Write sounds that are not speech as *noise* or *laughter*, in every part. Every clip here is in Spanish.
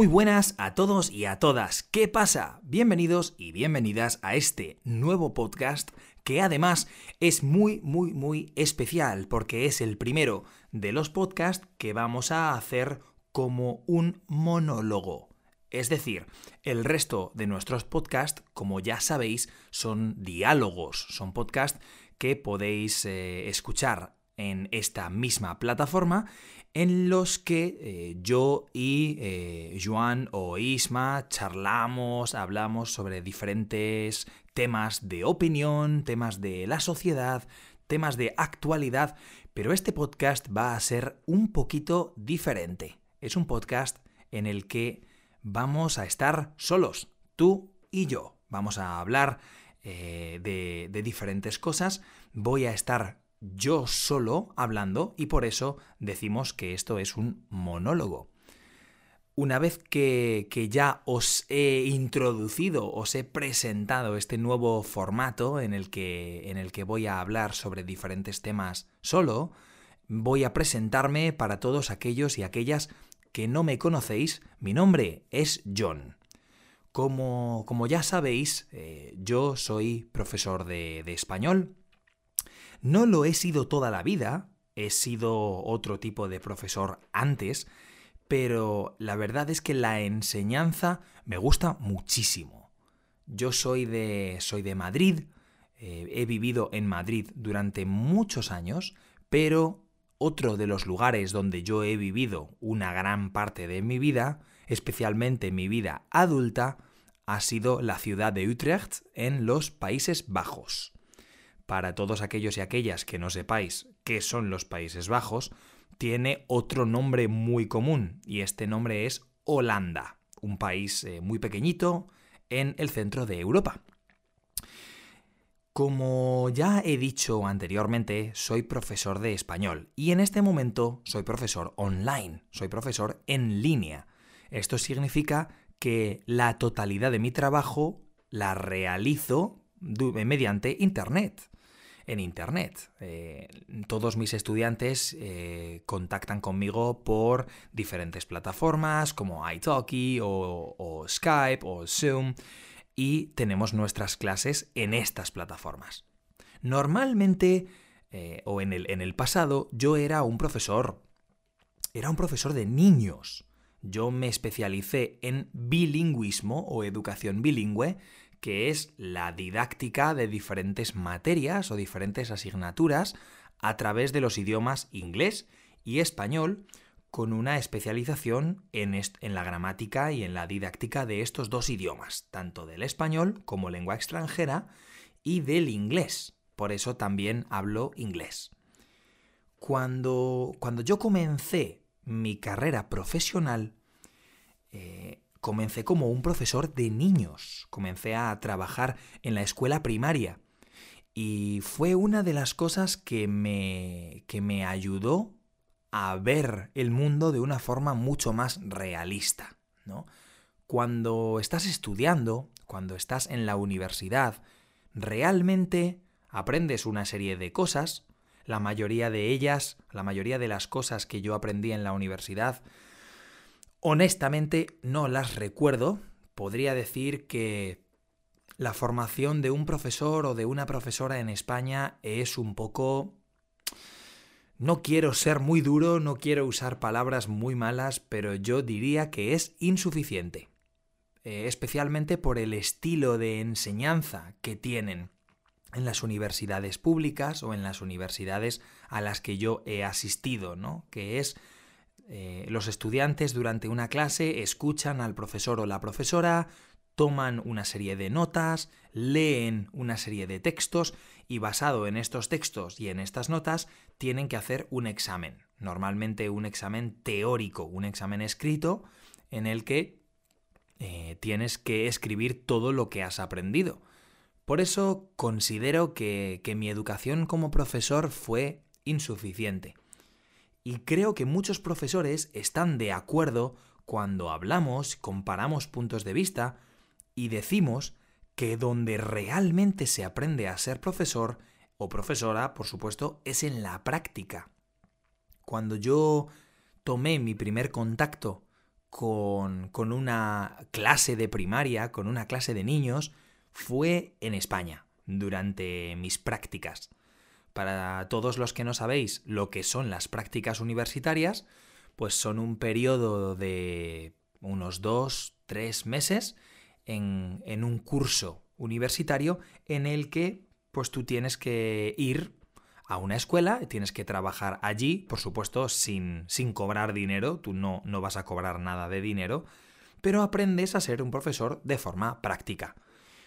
Muy buenas a todos y a todas. ¿Qué pasa? Bienvenidos y bienvenidas a este nuevo podcast que además es muy, muy, muy especial porque es el primero de los podcasts que vamos a hacer como un monólogo. Es decir, el resto de nuestros podcasts, como ya sabéis, son diálogos, son podcasts que podéis eh, escuchar en esta misma plataforma en los que eh, yo y eh, Joan o Isma charlamos, hablamos sobre diferentes temas de opinión, temas de la sociedad, temas de actualidad, pero este podcast va a ser un poquito diferente. Es un podcast en el que vamos a estar solos, tú y yo. Vamos a hablar eh, de, de diferentes cosas. Voy a estar yo solo hablando y por eso decimos que esto es un monólogo. Una vez que, que, ya os he introducido, os he presentado este nuevo formato en el, que, en el que voy a hablar sobre diferentes temas solo, voy a presentarme para todos aquellos y aquellas que no me conocéis. Mi nombre es John. Como, como ya sabéis, eh, yo soy profesor de, de español no lo he sido toda la vida, he sido otro tipo de profesor antes, pero la verdad es que la enseñanza me gusta muchísimo. Yo soy de, soy de Madrid, eh, he vivido en Madrid durante muchos años, pero otro de los lugares donde yo he vivido una gran parte de mi vida, especialmente mi vida adulta, ha sido la ciudad de Utrecht en los Países Bajos. Para todos aquellos y aquellas que no sepáis qué son los Países Bajos, tiene otro nombre muy común y este nombre es Holanda, un país eh, muy pequeñito en el centro de Europa. Como ya he dicho anteriormente, soy profesor de español y en este momento soy profesor online, soy profesor en línea. Esto significa que la totalidad de mi trabajo la realizo mediante Internet en Internet. Eh, todos mis estudiantes eh, contactan conmigo por diferentes plataformas como iTalki o, Skype o Zoom y tenemos nuestras clases en estas plataformas. Normalmente, eh, o en el, en el pasado, yo era un profesor, era un profesor de niños. Yo me especialicé en bilingüismo o educación bilingüe que es la didáctica de diferentes materias o diferentes asignaturas a través de los idiomas inglés y español, con una especialización en, en, la gramática y en la didáctica de estos dos idiomas, tanto del español como lengua extranjera y del inglés. Por eso también hablo inglés. Cuando, cuando yo comencé mi carrera profesional, eh, comencé como un profesor de niños, comencé a trabajar en la escuela primaria y fue una de las cosas que me, que me ayudó a ver el mundo de una forma mucho más realista. ¿no? Cuando estás estudiando, cuando estás en la universidad, realmente aprendes una serie de cosas, la mayoría de ellas, la mayoría de las cosas que yo aprendí en la universidad, Honestamente no las recuerdo. Podría decir que la formación de un profesor o de una profesora en España es un poco... No quiero ser muy duro, no quiero usar palabras muy malas, pero yo diría que es insuficiente. Eh, especialmente por el estilo de enseñanza que tienen en las universidades públicas o en las universidades a las que yo he asistido, ¿no? Que es eh, los estudiantes durante una clase escuchan al profesor o la profesora, toman una serie de notas, leen una serie de textos y basado en estos textos y en estas notas tienen que hacer un examen. Normalmente un examen teórico, un examen escrito en el que eh, tienes que escribir todo lo que has aprendido. Por eso considero que mi educación como profesor fue insuficiente. Y creo que muchos profesores están de acuerdo cuando hablamos, comparamos puntos de vista y decimos que donde realmente se aprende a ser profesor o profesora, por supuesto, es en la práctica. Cuando yo tomé mi primer contacto con, con una clase de primaria, con una clase de niños, fue en España, durante mis prácticas. Para todos los que no sabéis lo que son las prácticas universitarias, pues son un periodo de unos dos, tres meses en, en un curso universitario en el que pues tú tienes que ir a una escuela, tienes que trabajar allí, por supuesto, sin, sin cobrar dinero, tú no, no vas a cobrar nada de dinero, pero aprendes a ser un profesor de forma práctica.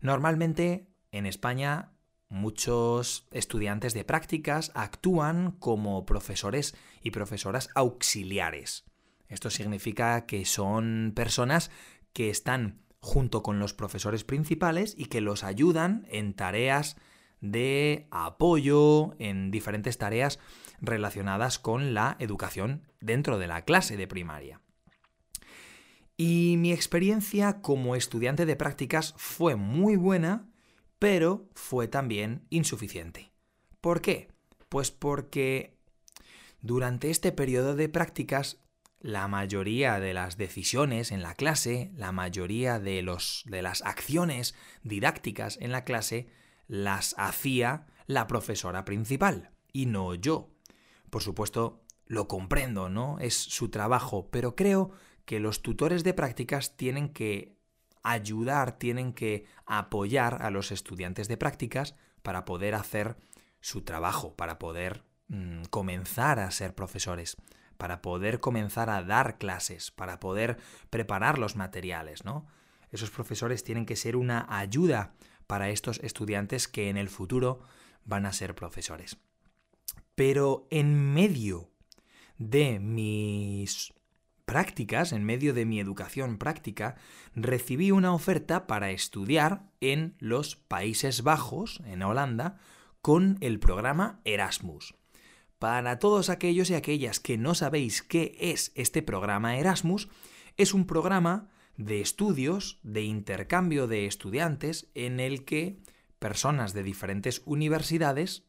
Normalmente en España muchos estudiantes de prácticas actúan como profesores y profesoras auxiliares. Esto significa que son personas que están junto con los profesores principales y que los ayudan en tareas de apoyo, en diferentes tareas relacionadas con la educación dentro de la clase de primaria. Y mi experiencia como estudiante de prácticas fue muy buena, pero fue también insuficiente. ¿Por qué? Pues porque durante este periodo de prácticas la mayoría de las decisiones en la clase, la mayoría de, los, de las acciones didácticas en la clase, las hacía la profesora principal y no yo. Por supuesto, lo comprendo, ¿no? Es su trabajo, pero creo que los tutores de prácticas tienen que ayudar, tienen que apoyar a los estudiantes de prácticas para poder hacer su trabajo, para poder mm, comenzar a ser profesores para poder comenzar a dar clases, para poder preparar los materiales, ¿no? Esos profesores tienen que ser una ayuda para estos estudiantes que en el futuro van a ser profesores. Pero en medio de mis prácticas, en medio de mi educación práctica, recibí una oferta para estudiar en los Países Bajos, en Holanda, con el programa Erasmus. Para todos aquellos y aquellas que no sabéis qué es este programa Erasmus, es un programa de estudios, de intercambio de estudiantes, en el que personas de diferentes universidades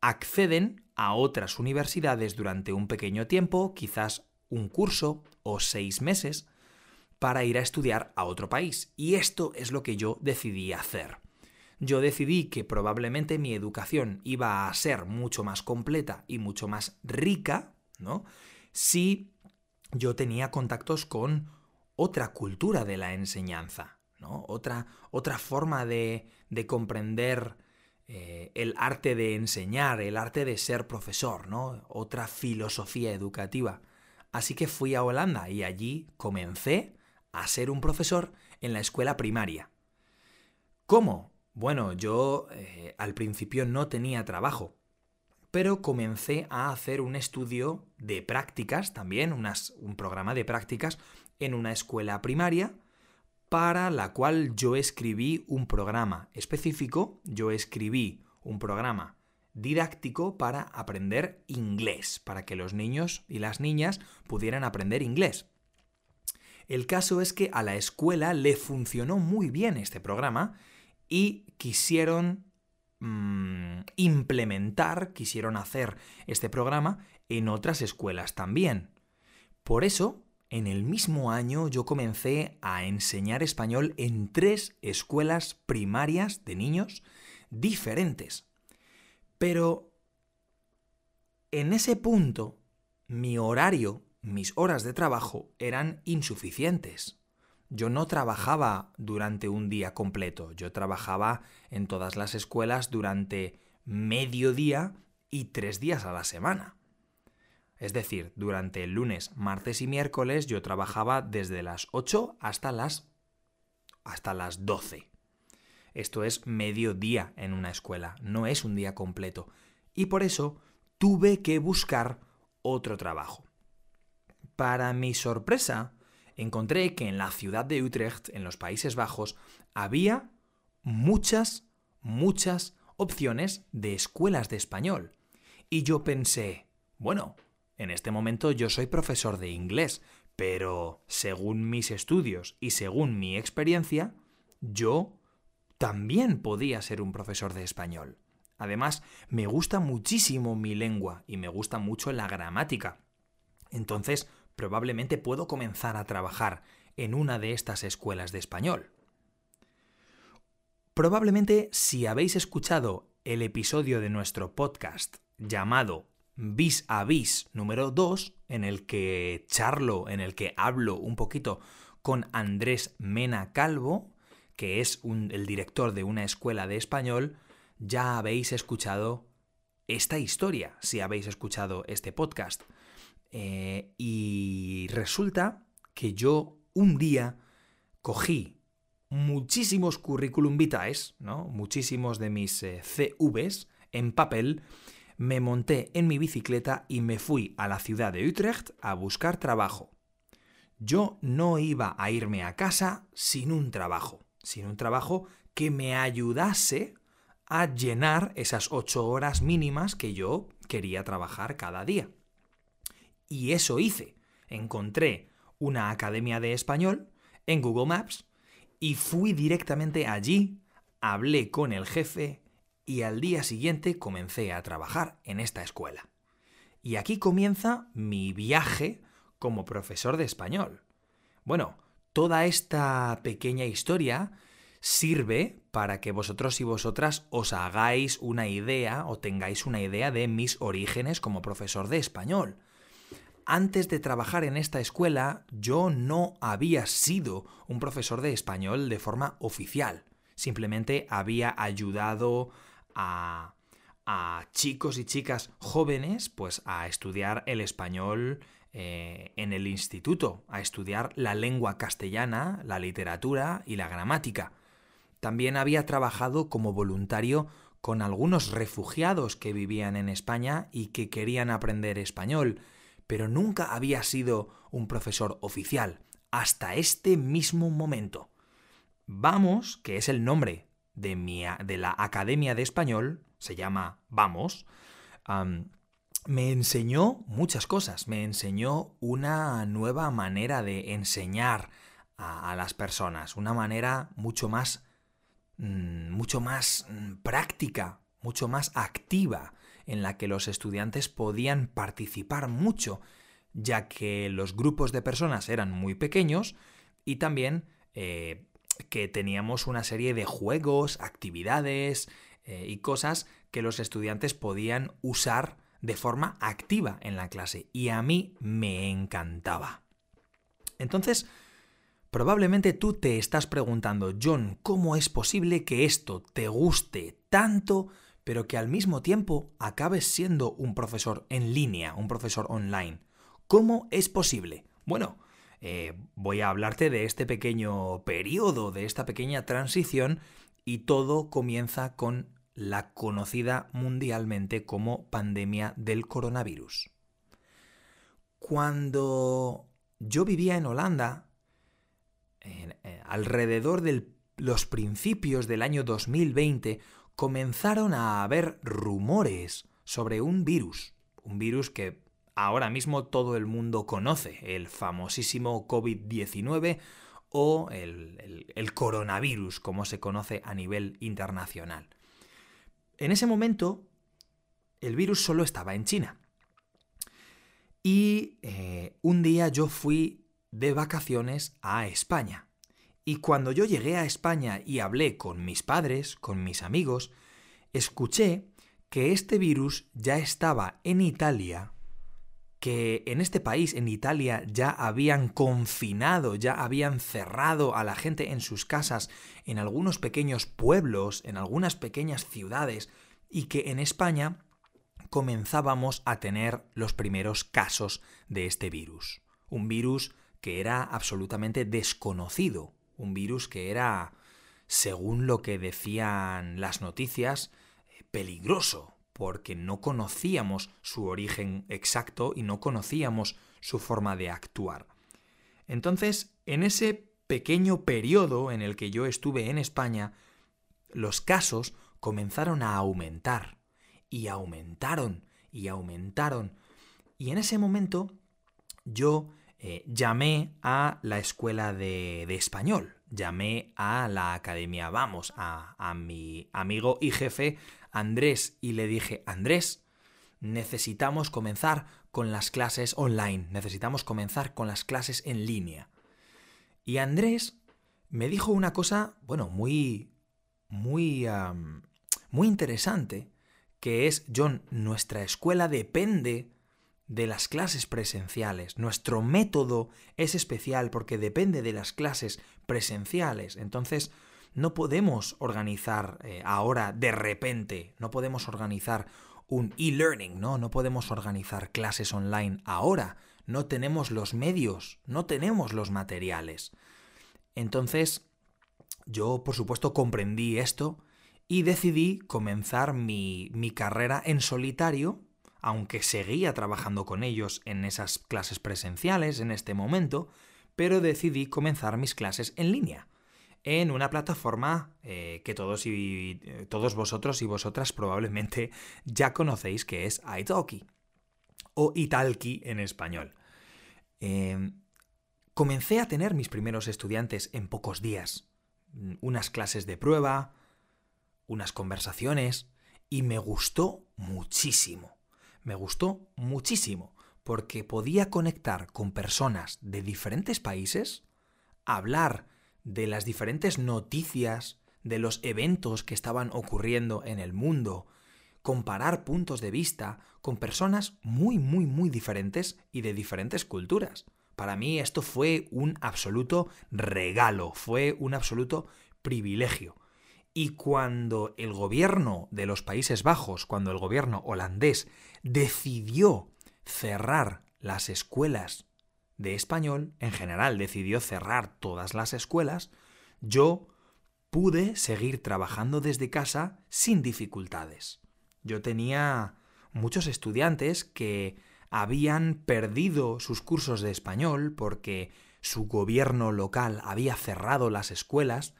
acceden a otras universidades durante un pequeño tiempo, quizás un curso o seis meses, para ir a estudiar a otro país. Y esto es lo que yo decidí hacer yo decidí que probablemente mi educación iba a ser mucho más completa y mucho más rica, ¿no? Si yo tenía contactos con otra cultura de la enseñanza, ¿no? Otra, otra forma de, de comprender eh, el arte de enseñar, el arte de ser profesor, ¿no? Otra filosofía educativa. Así que fui a Holanda y allí comencé a ser un profesor en la escuela primaria. ¿Cómo? Bueno, yo eh, al principio no tenía trabajo, pero comencé a hacer un estudio de prácticas también, un programa de prácticas en una escuela primaria para la cual yo escribí un programa específico, yo escribí un programa didáctico para aprender inglés, para que los niños y las niñas pudieran aprender inglés. El caso es que a la escuela le funcionó muy bien este programa y quisieron mm, implementar, quisieron hacer este programa en otras escuelas también. Por eso, en el mismo año yo comencé a enseñar español en tres escuelas primarias de niños diferentes. Pero en ese punto, mi horario, mis horas de trabajo eran insuficientes. Yo no trabajaba durante un día completo, yo trabajaba en todas las escuelas durante medio día y tres días a la semana. Es decir, durante el lunes, martes y miércoles yo trabajaba desde las 8 hasta las hasta las 12. Esto es medio día en una escuela, no es un día completo. Y por eso tuve que buscar otro trabajo. Para mi sorpresa, encontré que en la ciudad de Utrecht, en los Países Bajos, había muchas, muchas opciones de escuelas de español. Y yo pensé, bueno, en este momento yo soy profesor de inglés, pero según mis estudios y según mi experiencia, yo también podía ser un profesor de español. Además, me gusta muchísimo mi lengua y me gusta mucho la gramática. Entonces, probablemente puedo comenzar a trabajar en una de estas escuelas de español. Probablemente si habéis escuchado el episodio de nuestro podcast llamado Vis a Vis número 2, en el que charlo, en el que hablo un poquito con Andrés Mena Calvo, que es el director de una escuela de español, ya habéis escuchado esta historia, si habéis escuchado este podcast. Eh, y resulta que yo un día cogí muchísimos currículum vitae, ¿no? muchísimos de mis eh, CVs en papel, me monté en mi bicicleta y me fui a la ciudad de Utrecht a buscar trabajo. Yo no iba a irme a casa sin un trabajo, sin un trabajo que me ayudase a llenar esas ocho horas mínimas que yo quería trabajar cada día. Y eso hice. Encontré una academia de español en Google Maps y fui directamente allí, hablé con el jefe y al día siguiente comencé a trabajar en esta escuela. Y aquí comienza mi viaje como profesor de español. Bueno, toda esta pequeña historia sirve para que vosotros y vosotras os hagáis una idea o tengáis una idea de mis orígenes como profesor de español. Antes de trabajar en esta escuela, yo no había sido un profesor de español de forma oficial. Simplemente había ayudado a, chicos y chicas jóvenes pues a estudiar el español eh, en el instituto, a estudiar la lengua castellana, la literatura y la gramática. También había trabajado como voluntario con algunos refugiados que vivían en España y que querían aprender español, pero nunca había sido un profesor oficial, hasta este mismo momento. Vamos, que es el nombre de, mi, de la Academia de Español, se llama Vamos, me enseñó muchas cosas, me enseñó una nueva manera de enseñar a, las personas, una manera mucho más Mm, mucho más mm, práctica, mucho más activa, en la que los estudiantes podían participar mucho, ya que los grupos de personas eran muy pequeños y también eh, que teníamos una serie de juegos, actividades eh, y cosas que los estudiantes podían usar de forma activa en la clase y a mí me encantaba. Entonces, Probablemente tú te estás preguntando, John, ¿cómo es posible que esto te guste tanto, pero que al mismo tiempo acabes siendo un profesor en línea, un profesor online? ¿Cómo es posible? Bueno, eh, voy a hablarte de este pequeño periodo, de esta pequeña transición, y todo comienza con la conocida mundialmente como pandemia del coronavirus. Cuando yo vivía en Holanda, eh, alrededor de los principios del año 2020 comenzaron a haber rumores sobre un virus, un virus que ahora mismo todo el mundo conoce, el famosísimo COVID-19 o el, el, coronavirus, como se conoce a nivel internacional. En ese momento, el virus solo estaba en China. Y eh, un día yo fui de vacaciones a España. Y cuando yo llegué a España y hablé con mis padres, con mis amigos, escuché que este virus ya estaba en Italia, que en este país, en Italia, ya habían confinado, ya habían cerrado a la gente en sus casas, en algunos pequeños pueblos, en algunas pequeñas ciudades, y que en España comenzábamos a tener los primeros casos de este virus. Un virus que era absolutamente desconocido, un virus que era, según lo que decían las noticias, eh, peligroso, porque no conocíamos su origen exacto y no conocíamos su forma de actuar. Entonces, en ese pequeño periodo en el que yo estuve en España, los casos comenzaron a aumentar, y aumentaron, y aumentaron, y en ese momento yo eh, llamé a la escuela de, español, llamé a la academia Vamos, a, a mi amigo y jefe Andrés y le dije, Andrés, necesitamos comenzar con las clases online, necesitamos comenzar con las clases en línea. Y Andrés me dijo una cosa, bueno, muy, muy, muy interesante, que es, John, nuestra escuela depende de las clases presenciales. Nuestro método es especial porque depende de las clases presenciales. Entonces, no podemos organizar eh, ahora de repente, no podemos organizar un e-learning, ¿no? No podemos organizar clases online ahora. No tenemos los medios, no tenemos los materiales. Entonces, yo, por supuesto, comprendí esto y decidí comenzar mi, mi carrera en solitario aunque seguía trabajando con ellos en esas clases presenciales en este momento, pero decidí comenzar mis clases en línea, en una plataforma eh, que todos, y, eh, todos vosotros y vosotras probablemente *laughs* ya conocéis que es Italki, o Italki en español. Em, comencé a tener mis primeros estudiantes en pocos días, unas clases de prueba, unas conversaciones, y me gustó muchísimo me gustó muchísimo porque podía conectar con personas de diferentes países, hablar de las diferentes noticias, de los eventos que estaban ocurriendo en el mundo, comparar puntos de vista con personas muy, muy, muy diferentes y de diferentes culturas. Para mí esto fue un absoluto regalo, fue un absoluto privilegio. Y cuando el gobierno de los Países Bajos, cuando el gobierno holandés decidió cerrar las escuelas de español, en general decidió cerrar todas las escuelas, yo pude seguir trabajando desde casa sin dificultades. Yo tenía muchos estudiantes que habían perdido sus cursos de español porque su gobierno local había cerrado las escuelas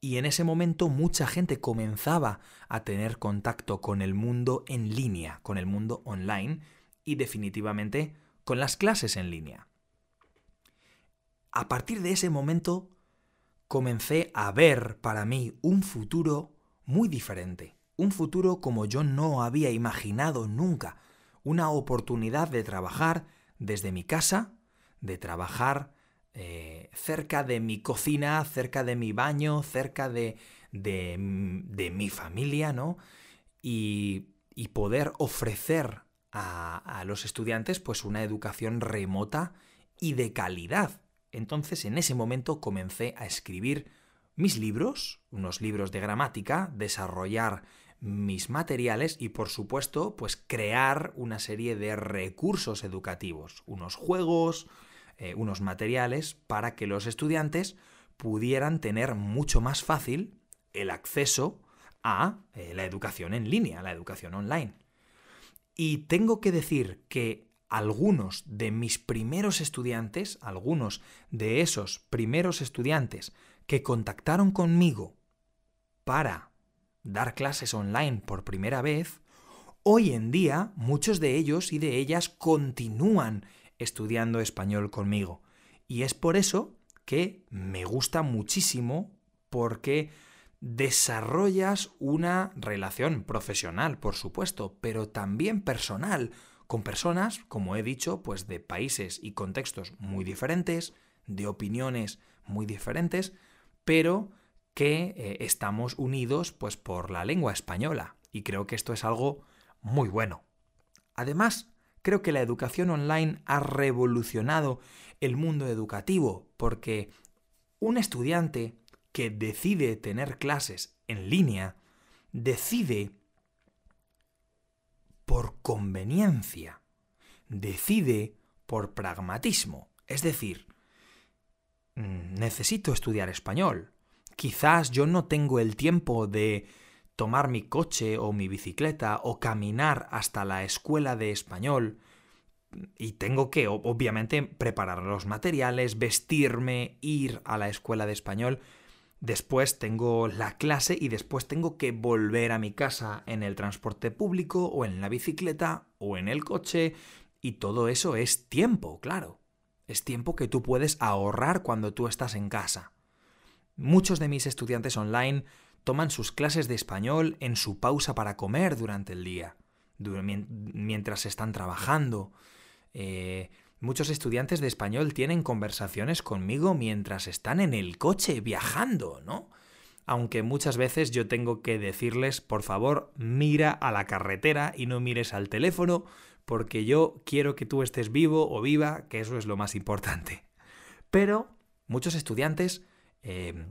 y en ese momento mucha gente comenzaba a tener contacto con el mundo en línea, con el mundo online y definitivamente con las clases en línea. A partir de ese momento comencé a ver para mí un futuro muy diferente, un futuro como yo no había imaginado nunca, una oportunidad de trabajar desde mi casa, de trabajar eh, cerca de mi cocina, cerca de mi baño, cerca de, de, mi familia, ¿no? Y, poder ofrecer a, a, los estudiantes pues una educación remota y de calidad. Entonces en ese momento comencé a escribir mis libros, unos libros de gramática, desarrollar mis materiales y por supuesto pues crear una serie de recursos educativos, unos juegos, eh, unos materiales para que los estudiantes pudieran tener mucho más fácil el acceso a eh, la educación en línea, la educación online. Y tengo que decir que algunos de mis primeros estudiantes, algunos de esos primeros estudiantes que contactaron conmigo para dar clases online por primera vez, hoy en día muchos de ellos y de ellas continúan estudiando español conmigo. Y es por eso que me gusta muchísimo porque desarrollas una relación profesional, por supuesto, pero también personal, con personas, como he dicho, pues de países y contextos muy diferentes, de opiniones muy diferentes, pero que eh, estamos unidos pues por la lengua española y creo que esto es algo muy bueno. Además, Creo que la educación online ha revolucionado el mundo educativo porque un estudiante que decide tener clases en línea decide por conveniencia, decide por pragmatismo. Es decir, mm, necesito estudiar español. Quizás yo no tengo el tiempo de tomar mi coche o mi bicicleta o caminar hasta la escuela de español y tengo que, obviamente, preparar los materiales, vestirme, ir a la escuela de español. Después tengo la clase y después tengo que volver a mi casa en el transporte público o en la bicicleta o en el coche. Y todo eso es tiempo, claro. Es tiempo que tú puedes ahorrar cuando tú estás en casa. Muchos de mis estudiantes online toman sus clases de español en su pausa para comer durante el día, mientras están trabajando. Eh, muchos estudiantes de español tienen conversaciones conmigo mientras están en el coche viajando, ¿no? Aunque muchas veces yo tengo que decirles, por favor, mira a la carretera y no mires al teléfono, porque yo quiero que tú estés vivo o viva, que eso es lo más importante. Pero muchos estudiantes eh,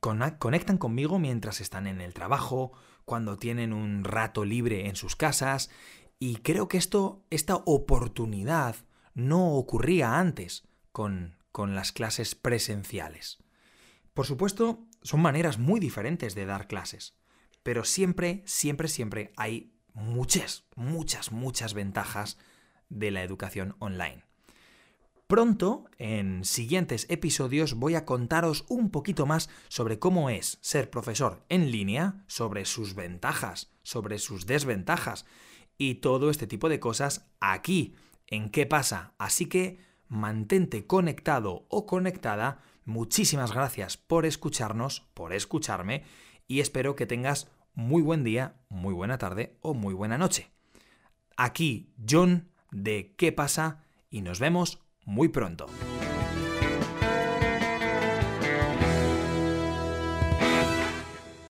conectan conmigo mientras están en el trabajo, cuando tienen un rato libre en sus casas, y creo que esto, esta oportunidad no ocurría antes con, con las clases presenciales. Por supuesto, son maneras muy diferentes de dar clases, pero siempre, siempre, siempre hay muchas, muchas, muchas ventajas de la educación online. Pronto, en siguientes episodios, voy a contaros un poquito más sobre cómo es ser profesor en línea, sobre sus ventajas, sobre sus desventajas y todo este tipo de cosas aquí, en qué pasa. Así que mantente conectado o conectada. Muchísimas gracias por escucharnos, por escucharme y espero que tengas muy buen día, muy buena tarde o muy buena noche. Aquí John de ¿Qué pasa? y nos vemos muy pronto.